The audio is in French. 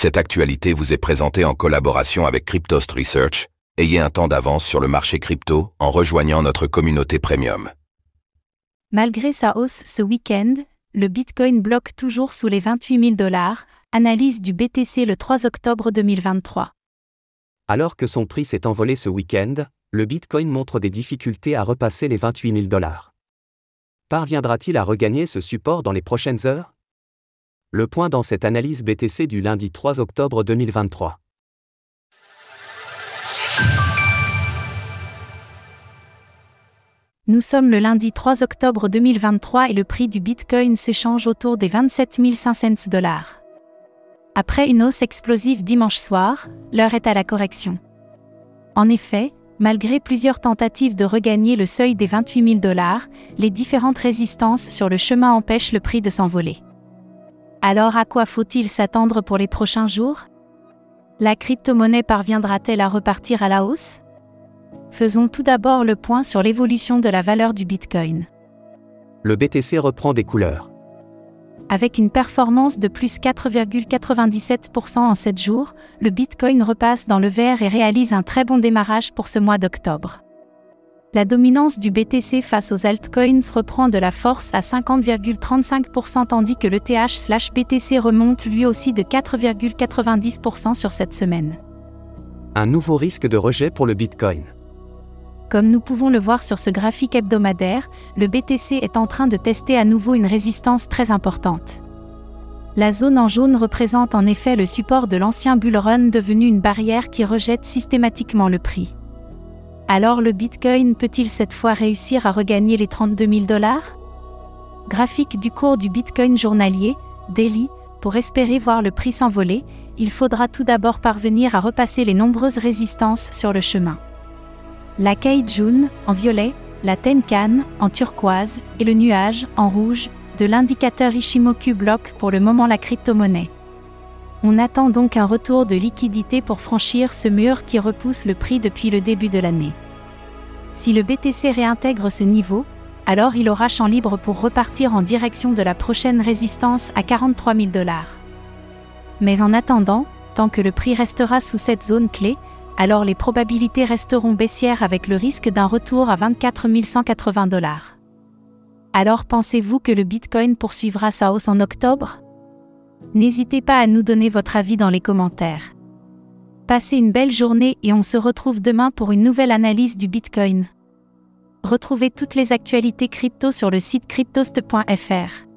Cette actualité vous est présentée en collaboration avec Cryptost Research. Ayez un temps d'avance sur le marché crypto en rejoignant notre communauté premium. Malgré sa hausse ce week-end, le Bitcoin bloque toujours sous les 28 000 dollars, analyse du BTC le 3 octobre 2023. Alors que son prix s'est envolé ce week-end, le Bitcoin montre des difficultés à repasser les 28 000 dollars. Parviendra-t-il à regagner ce support dans les prochaines heures? Le point dans cette analyse BTC du lundi 3 octobre 2023. Nous sommes le lundi 3 octobre 2023 et le prix du Bitcoin s'échange autour des 27 500 dollars. Après une hausse explosive dimanche soir, l'heure est à la correction. En effet, malgré plusieurs tentatives de regagner le seuil des 28 000 dollars, les différentes résistances sur le chemin empêchent le prix de s'envoler. Alors à quoi faut-il s'attendre pour les prochains jours? La crypto-monnaie parviendra-t-elle à repartir à la hausse? Faisons tout d'abord le point sur l'évolution de la valeur du Bitcoin. Le BTC reprend des couleurs. Avec une performance de plus 4,97% en 7 jours, le Bitcoin repasse dans le vert et réalise un très bon démarrage pour ce mois d'octobre. La dominance du BTC face aux altcoins reprend de la force à 50,35% tandis que le TH/BTC remonte lui aussi de 4,90% sur cette semaine. Un nouveau risque de rejet pour le Bitcoin. Comme nous pouvons le voir sur ce graphique hebdomadaire, le BTC est en train de tester à nouveau une résistance très importante. La zone en jaune représente en effet le support de l'ancien bull run devenu une barrière qui rejette systématiquement le prix. Alors le Bitcoin peut-il cette fois réussir à regagner les 32 000 dollars? Graphique du cours du Bitcoin journalier, daily, pour espérer voir le prix s'envoler, il faudra tout d'abord parvenir à repasser les nombreuses résistances sur le chemin. La Kaijun en violet, la Tenkan en turquoise et le nuage en rouge de l'indicateur Ishimoku Block pour le moment la crypto-monnaie. On attend donc un retour de liquidité pour franchir ce mur qui repousse le prix depuis le début de l'année. Si le BTC réintègre ce niveau, alors il aura champ libre pour repartir en direction de la prochaine résistance à 43 000 dollars. Mais en attendant, tant que le prix restera sous cette zone clé, alors les probabilités resteront baissières avec le risque d'un retour à 24 180 dollars. Alors pensez-vous que le Bitcoin poursuivra sa hausse en octobre? N'hésitez pas à nous donner votre avis dans les commentaires. Passez une belle journée et on se retrouve demain pour une nouvelle analyse du Bitcoin. Retrouvez toutes les actualités crypto sur le site cryptost.fr.